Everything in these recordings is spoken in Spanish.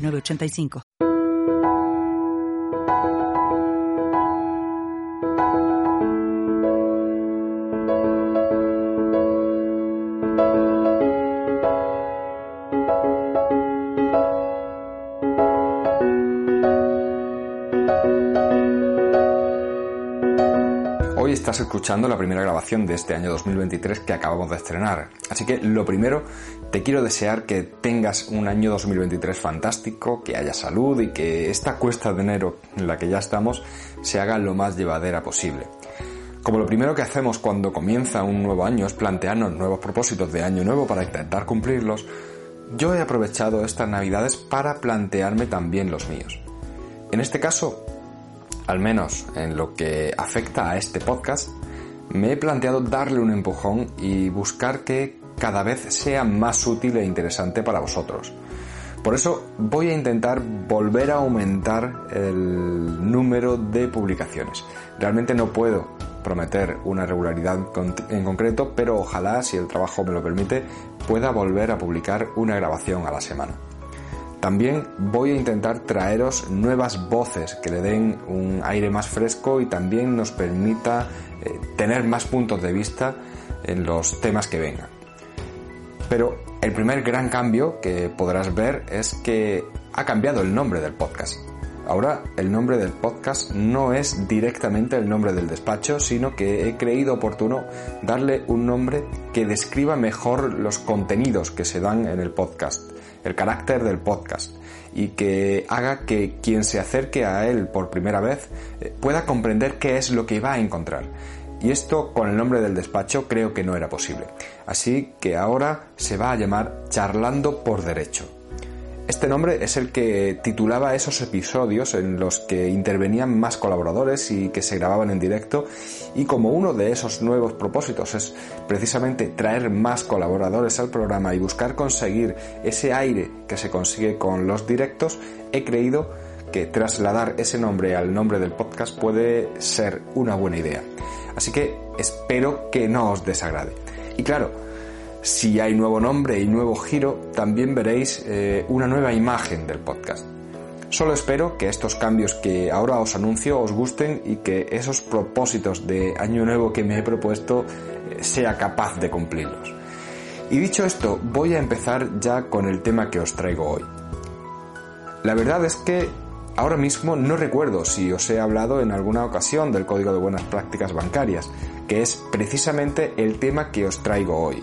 906985. Hoy estás escuchando la primera grabación de este año 2023 que acabamos de estrenar. Así que lo primero, te quiero desear que tengas un año 2023 fantástico, que haya salud y que esta cuesta de enero en la que ya estamos se haga lo más llevadera posible. Como lo primero que hacemos cuando comienza un nuevo año es plantearnos nuevos propósitos de año nuevo para intentar cumplirlos, yo he aprovechado estas navidades para plantearme también los míos. En este caso, al menos en lo que afecta a este podcast, me he planteado darle un empujón y buscar que cada vez sea más útil e interesante para vosotros. Por eso voy a intentar volver a aumentar el número de publicaciones. Realmente no puedo prometer una regularidad en concreto, pero ojalá, si el trabajo me lo permite, pueda volver a publicar una grabación a la semana. También voy a intentar traeros nuevas voces que le den un aire más fresco y también nos permita eh, tener más puntos de vista en los temas que vengan. Pero el primer gran cambio que podrás ver es que ha cambiado el nombre del podcast. Ahora el nombre del podcast no es directamente el nombre del despacho, sino que he creído oportuno darle un nombre que describa mejor los contenidos que se dan en el podcast el carácter del podcast y que haga que quien se acerque a él por primera vez eh, pueda comprender qué es lo que va a encontrar. Y esto con el nombre del despacho creo que no era posible. Así que ahora se va a llamar Charlando por Derecho. Este nombre es el que titulaba esos episodios en los que intervenían más colaboradores y que se grababan en directo y como uno de esos nuevos propósitos es precisamente traer más colaboradores al programa y buscar conseguir ese aire que se consigue con los directos, he creído que trasladar ese nombre al nombre del podcast puede ser una buena idea. Así que espero que no os desagrade. Y claro, si hay nuevo nombre y nuevo giro, también veréis eh, una nueva imagen del podcast. Solo espero que estos cambios que ahora os anuncio os gusten y que esos propósitos de año nuevo que me he propuesto eh, sea capaz de cumplirlos. Y dicho esto, voy a empezar ya con el tema que os traigo hoy. La verdad es que ahora mismo no recuerdo si os he hablado en alguna ocasión del Código de Buenas Prácticas Bancarias, que es precisamente el tema que os traigo hoy.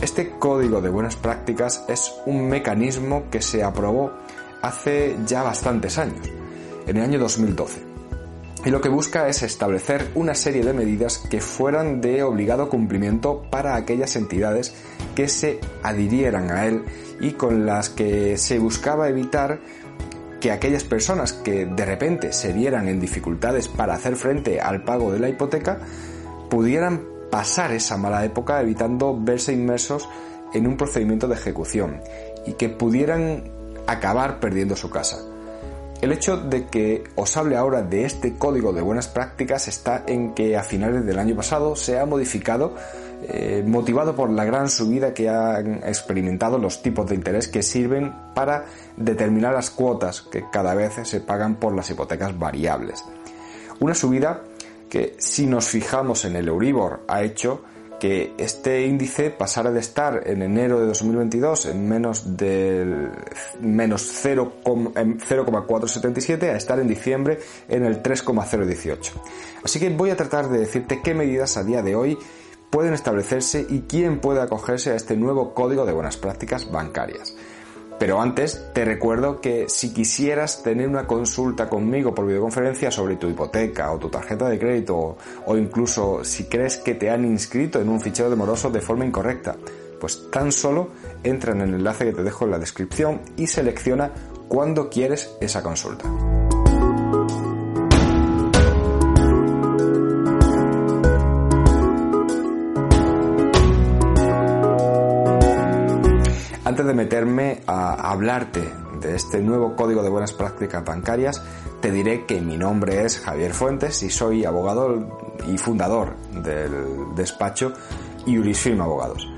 Este código de buenas prácticas es un mecanismo que se aprobó hace ya bastantes años, en el año 2012. Y lo que busca es establecer una serie de medidas que fueran de obligado cumplimiento para aquellas entidades que se adhirieran a él y con las que se buscaba evitar que aquellas personas que de repente se vieran en dificultades para hacer frente al pago de la hipoteca pudieran pasar esa mala época evitando verse inmersos en un procedimiento de ejecución y que pudieran acabar perdiendo su casa. El hecho de que os hable ahora de este código de buenas prácticas está en que a finales del año pasado se ha modificado eh, motivado por la gran subida que han experimentado los tipos de interés que sirven para determinar las cuotas que cada vez se pagan por las hipotecas variables. Una subida que si nos fijamos en el Euribor ha hecho que este índice pasara de estar en enero de 2022 en menos del menos 0,477 a estar en diciembre en el 3,018. Así que voy a tratar de decirte qué medidas a día de hoy pueden establecerse y quién puede acogerse a este nuevo código de buenas prácticas bancarias. Pero antes te recuerdo que si quisieras tener una consulta conmigo por videoconferencia sobre tu hipoteca o tu tarjeta de crédito o incluso si crees que te han inscrito en un fichero de moroso de forma incorrecta, pues tan solo entra en el enlace que te dejo en la descripción y selecciona cuándo quieres esa consulta. Antes de meterme a hablarte de este nuevo código de buenas prácticas bancarias, te diré que mi nombre es Javier Fuentes y soy abogado y fundador del despacho Iurisfilm Abogados.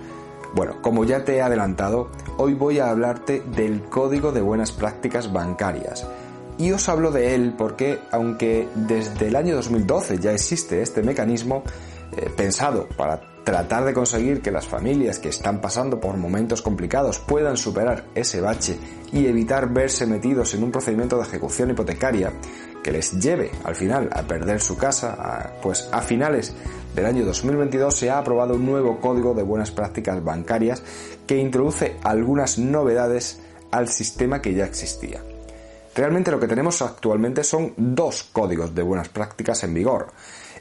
Bueno, como ya te he adelantado, hoy voy a hablarte del código de buenas prácticas bancarias. Y os hablo de él porque, aunque desde el año 2012 ya existe este mecanismo eh, pensado para tratar de conseguir que las familias que están pasando por momentos complicados puedan superar ese bache y evitar verse metidos en un procedimiento de ejecución hipotecaria que les lleve al final a perder su casa, pues a finales del año 2022 se ha aprobado un nuevo código de buenas prácticas bancarias que introduce algunas novedades al sistema que ya existía. Realmente lo que tenemos actualmente son dos códigos de buenas prácticas en vigor.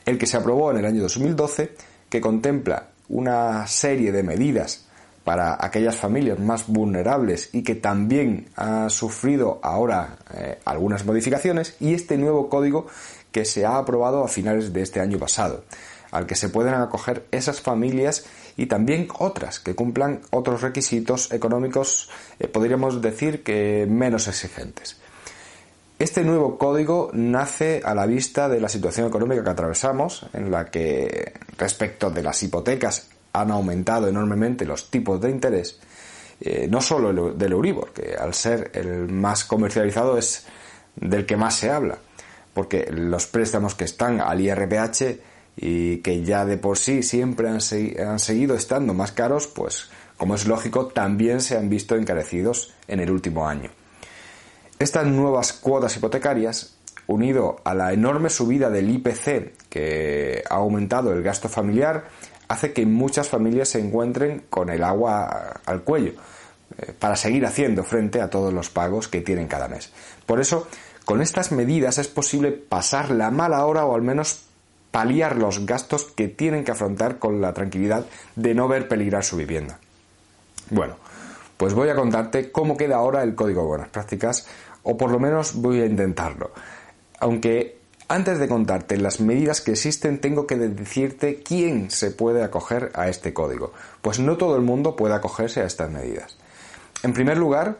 El que se aprobó en el año 2012 que contempla una serie de medidas para aquellas familias más vulnerables y que también ha sufrido ahora eh, algunas modificaciones y este nuevo código que se ha aprobado a finales de este año pasado, al que se pueden acoger esas familias y también otras que cumplan otros requisitos económicos, eh, podríamos decir que menos exigentes. Este nuevo código nace a la vista de la situación económica que atravesamos, en la que respecto de las hipotecas han aumentado enormemente los tipos de interés, eh, no solo del Euribor, que al ser el más comercializado es del que más se habla, porque los préstamos que están al IRPH y que ya de por sí siempre han, han seguido estando más caros, pues como es lógico, también se han visto encarecidos en el último año. Estas nuevas cuotas hipotecarias, unido a la enorme subida del IPC que ha aumentado el gasto familiar, hace que muchas familias se encuentren con el agua al cuello eh, para seguir haciendo frente a todos los pagos que tienen cada mes. Por eso, con estas medidas es posible pasar la mala hora o al menos paliar los gastos que tienen que afrontar con la tranquilidad de no ver peligrar su vivienda. Bueno, pues voy a contarte cómo queda ahora el código de buenas prácticas o por lo menos voy a intentarlo. Aunque antes de contarte las medidas que existen, tengo que decirte quién se puede acoger a este código, pues no todo el mundo puede acogerse a estas medidas. En primer lugar,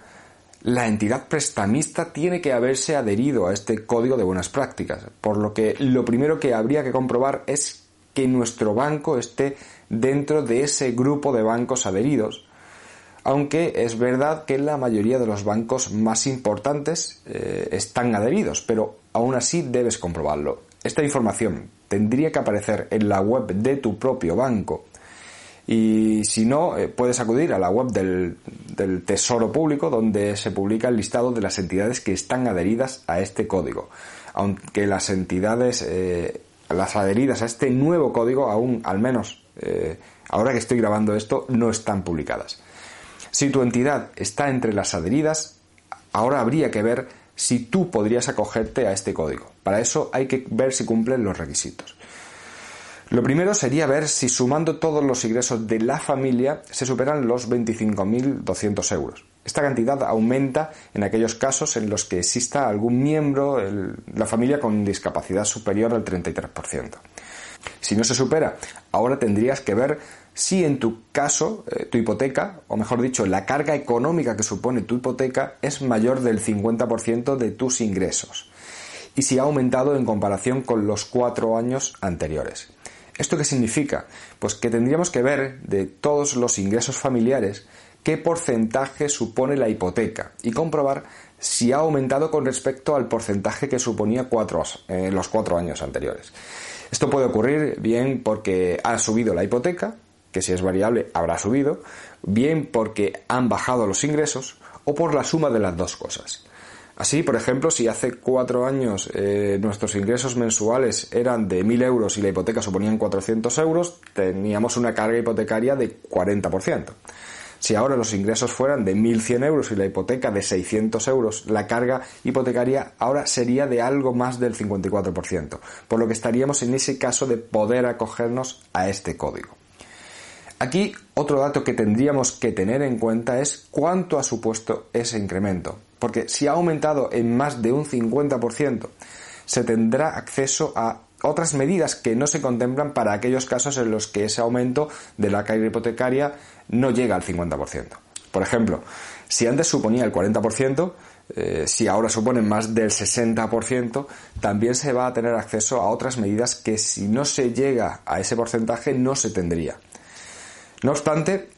la entidad prestamista tiene que haberse adherido a este código de buenas prácticas, por lo que lo primero que habría que comprobar es que nuestro banco esté dentro de ese grupo de bancos adheridos aunque es verdad que la mayoría de los bancos más importantes eh, están adheridos, pero aún así debes comprobarlo. Esta información tendría que aparecer en la web de tu propio banco y si no, eh, puedes acudir a la web del, Tesoro Público donde se publica el listado de las entidades que están adheridas a este código. Aunque las entidades, eh, las adheridas a este nuevo código aún, al menos ahora que estoy grabando esto, no están publicadas. Si tu entidad está entre las adheridas, ahora habría que ver si tú podrías acogerte a este código. Para eso hay que ver si cumplen los requisitos. Lo primero sería ver si sumando todos los ingresos de la familia se superan los 25.200 euros. Esta cantidad aumenta en aquellos casos en los que exista algún miembro de la familia con discapacidad superior al 33%. Si no se supera, ahora tendrías que ver si en tu caso eh, tu hipoteca, o mejor dicho, la carga económica que supone tu hipoteca es mayor del 50% de tus ingresos y si ha aumentado en comparación con los cuatro años anteriores. ¿Esto qué significa? Pues que tendríamos que ver de todos los ingresos familiares qué porcentaje supone la hipoteca y comprobar si ha aumentado con respecto al porcentaje que suponía en eh, los cuatro años anteriores. Esto puede ocurrir bien porque ha subido la hipoteca, que si es variable habrá subido, bien porque han bajado los ingresos o por la suma de las dos cosas. Así, por ejemplo, si hace cuatro años eh, nuestros ingresos mensuales eran de 1.000 euros y la hipoteca suponían 400 euros, teníamos una carga hipotecaria de 40%. Si ahora los ingresos fueran de 1.100 euros y la hipoteca de 600 euros, la carga hipotecaria ahora sería de algo más del 54%, por lo que estaríamos en ese caso de poder acogernos a este código. Aquí otro dato que tendríamos que tener en cuenta es cuánto ha supuesto ese incremento, porque si ha aumentado en más de un 50%, se tendrá acceso a otras medidas que no se contemplan para aquellos casos en los que ese aumento de la carga hipotecaria no llega al 50%. Por ejemplo, si antes suponía el 40%, eh, si ahora supone más del 60%, también se va a tener acceso a otras medidas que si no se llega a ese porcentaje no se tendría. No obstante,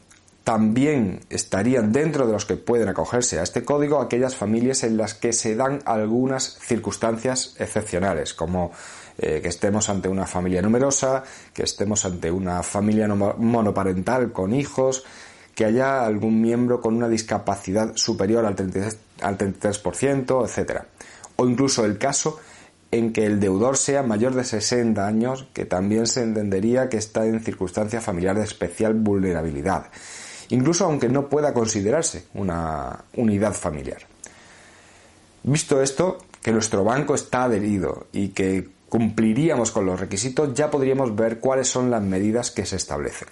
también estarían dentro de los que pueden acogerse a este código aquellas familias en las que se dan algunas circunstancias excepcionales, como eh, que estemos ante una familia numerosa, que estemos ante una familia monoparental con hijos, que haya algún miembro con una discapacidad superior al 33%, al 33% etc. O incluso el caso en que el deudor sea mayor de 60 años, que también se entendería que está en circunstancias familiares de especial vulnerabilidad, incluso aunque no pueda considerarse una unidad familiar. Visto esto, que nuestro banco está adherido y que cumpliríamos con los requisitos, ya podríamos ver cuáles son las medidas que se establecen.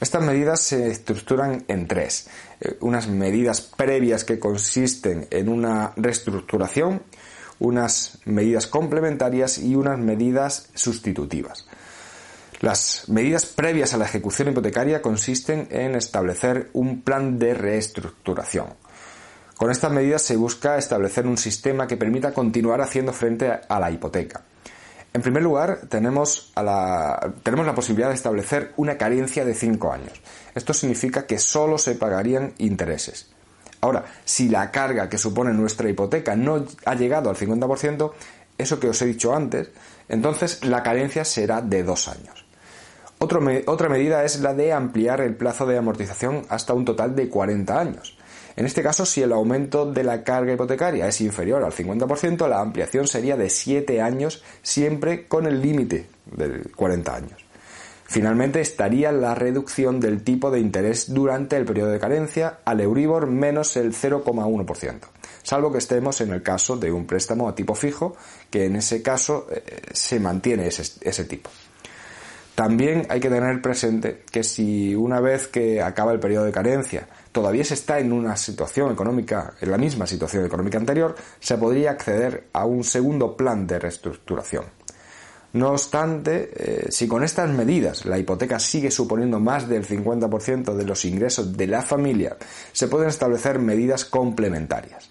Estas medidas se estructuran en tres. Eh, unas medidas previas que consisten en una reestructuración, unas medidas complementarias y unas medidas sustitutivas. Las medidas previas a la ejecución hipotecaria consisten en establecer un plan de reestructuración. Con estas medidas se busca establecer un sistema que permita continuar haciendo frente a la hipoteca. En primer lugar, tenemos, la, posibilidad de establecer una carencia de 5 años. Esto significa que solo se pagarían intereses. Ahora, si la carga que supone nuestra hipoteca no ha llegado al 50%, eso que os he dicho antes, entonces la carencia será de 2 años. otra medida es la de ampliar el plazo de amortización hasta un total de 40 años. En este caso, si el aumento de la carga hipotecaria es inferior al 50%, la ampliación sería de 7 años, siempre con el límite de 40 años. Finalmente estaría la reducción del tipo de interés durante el periodo de carencia al Euribor menos el 0,1%, salvo que estemos en el caso de un préstamo a tipo fijo, que en ese caso eh, se mantiene ese tipo. También hay que tener presente que si una vez que acaba el periodo de carencia todavía se está en una situación económica, en la misma situación económica anterior, se podría acceder a un segundo plan de reestructuración. No obstante, eh, si con estas medidas la hipoteca sigue suponiendo más del 50% de los ingresos de la familia, se pueden establecer medidas complementarias.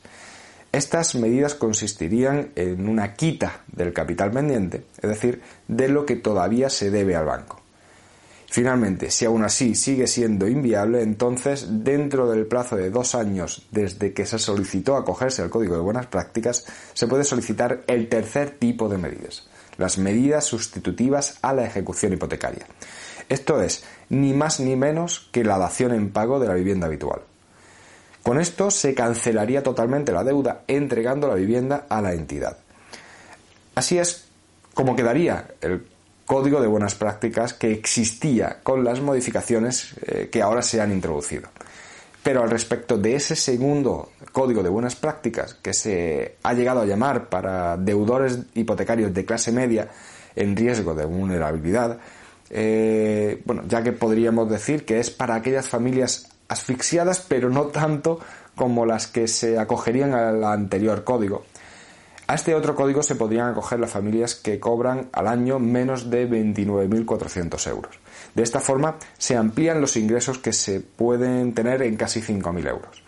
Estas medidas consistirían en una quita del capital pendiente, es decir, de lo que todavía se debe al banco. Finalmente, si aún así sigue siendo inviable, entonces, dentro del plazo de dos años desde que se solicitó acogerse al Código de Buenas Prácticas, se puede solicitar el tercer tipo de medidas, las medidas sustitutivas a la ejecución hipotecaria. Esto es, ni más ni menos que la dación en pago de la vivienda habitual. Con esto se cancelaría totalmente la deuda entregando la vivienda a la entidad. Así es como quedaría el código de buenas prácticas que existía con las modificaciones eh, que ahora se han introducido. Pero al respecto de ese segundo código de buenas prácticas que se ha llegado a llamar para deudores hipotecarios de clase media en riesgo de vulnerabilidad, eh, bueno, ya que podríamos decir que es para aquellas familias asfixiadas, pero no tanto como las que se acogerían al anterior código, a este otro código se podrían acoger las familias que cobran al año menos de 29.400 euros. De esta forma se amplían los ingresos que se pueden tener en casi 5.000 euros.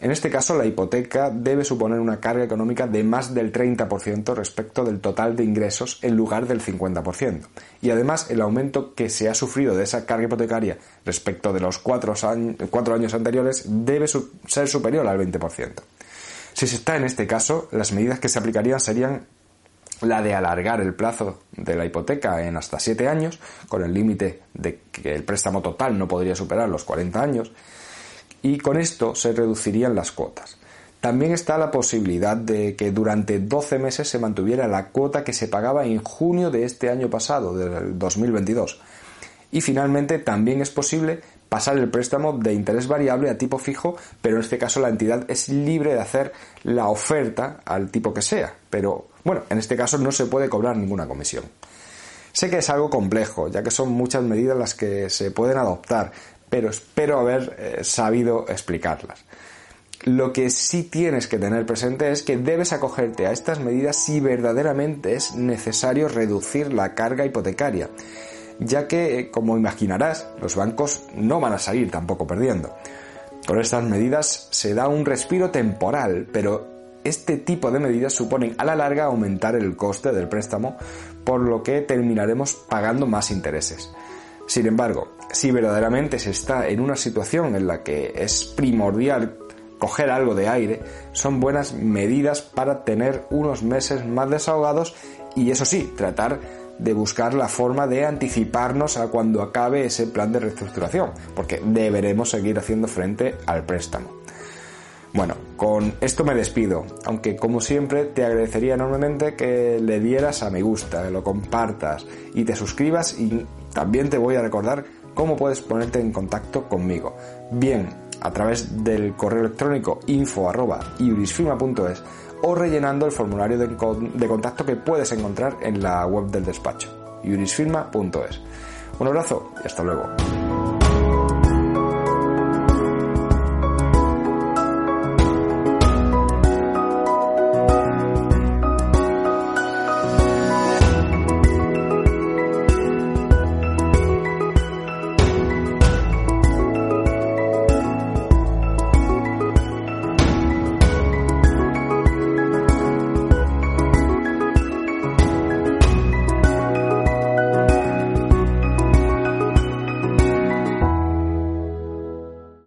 En este caso, la hipoteca debe suponer una carga económica de más del 30% respecto del total de ingresos en lugar del 50%. Y además, el aumento que se ha sufrido de esa carga hipotecaria respecto de los cuatro, años anteriores debe ser superior al 20%. Si se está en este caso, las medidas que se aplicarían serían la de alargar el plazo de la hipoteca en hasta 7 años, con el límite de que el préstamo total no podría superar los 40 años, y con esto se reducirían las cuotas. También está la posibilidad de que durante 12 meses se mantuviera la cuota que se pagaba en junio de este año pasado, del 2022. Y finalmente también es posible pasar el préstamo de interés variable a tipo fijo, pero en este caso la entidad es libre de hacer la oferta al tipo que sea. Pero bueno, en este caso no se puede cobrar ninguna comisión. Sé que es algo complejo, ya que son muchas medidas las que se pueden adoptar, pero espero haber eh, sabido explicarlas. Lo que sí tienes que tener presente es que debes acogerte a estas medidas si verdaderamente es necesario reducir la carga hipotecaria, ya que, como imaginarás, los bancos no van a salir tampoco perdiendo. Con estas medidas se da un respiro temporal, pero este tipo de medidas suponen a la larga aumentar el coste del préstamo, por lo que terminaremos pagando más intereses. Sin embargo, si verdaderamente se está en una situación en la que es primordial coger algo de aire, son buenas medidas para tener unos meses más desahogados y eso sí, tratar de buscar la forma de anticiparnos a cuando acabe ese plan de reestructuración, porque deberemos seguir haciendo frente al préstamo. Bueno, con esto me despido, aunque como siempre te agradecería enormemente que le dieras a me gusta, que lo compartas y te suscribas y también te voy a recordar cómo puedes ponerte en contacto conmigo. Bien, a través del correo electrónico info o rellenando el formulario de, contacto que puedes encontrar en la web del despacho, iurisfirma.es. Un abrazo y hasta luego.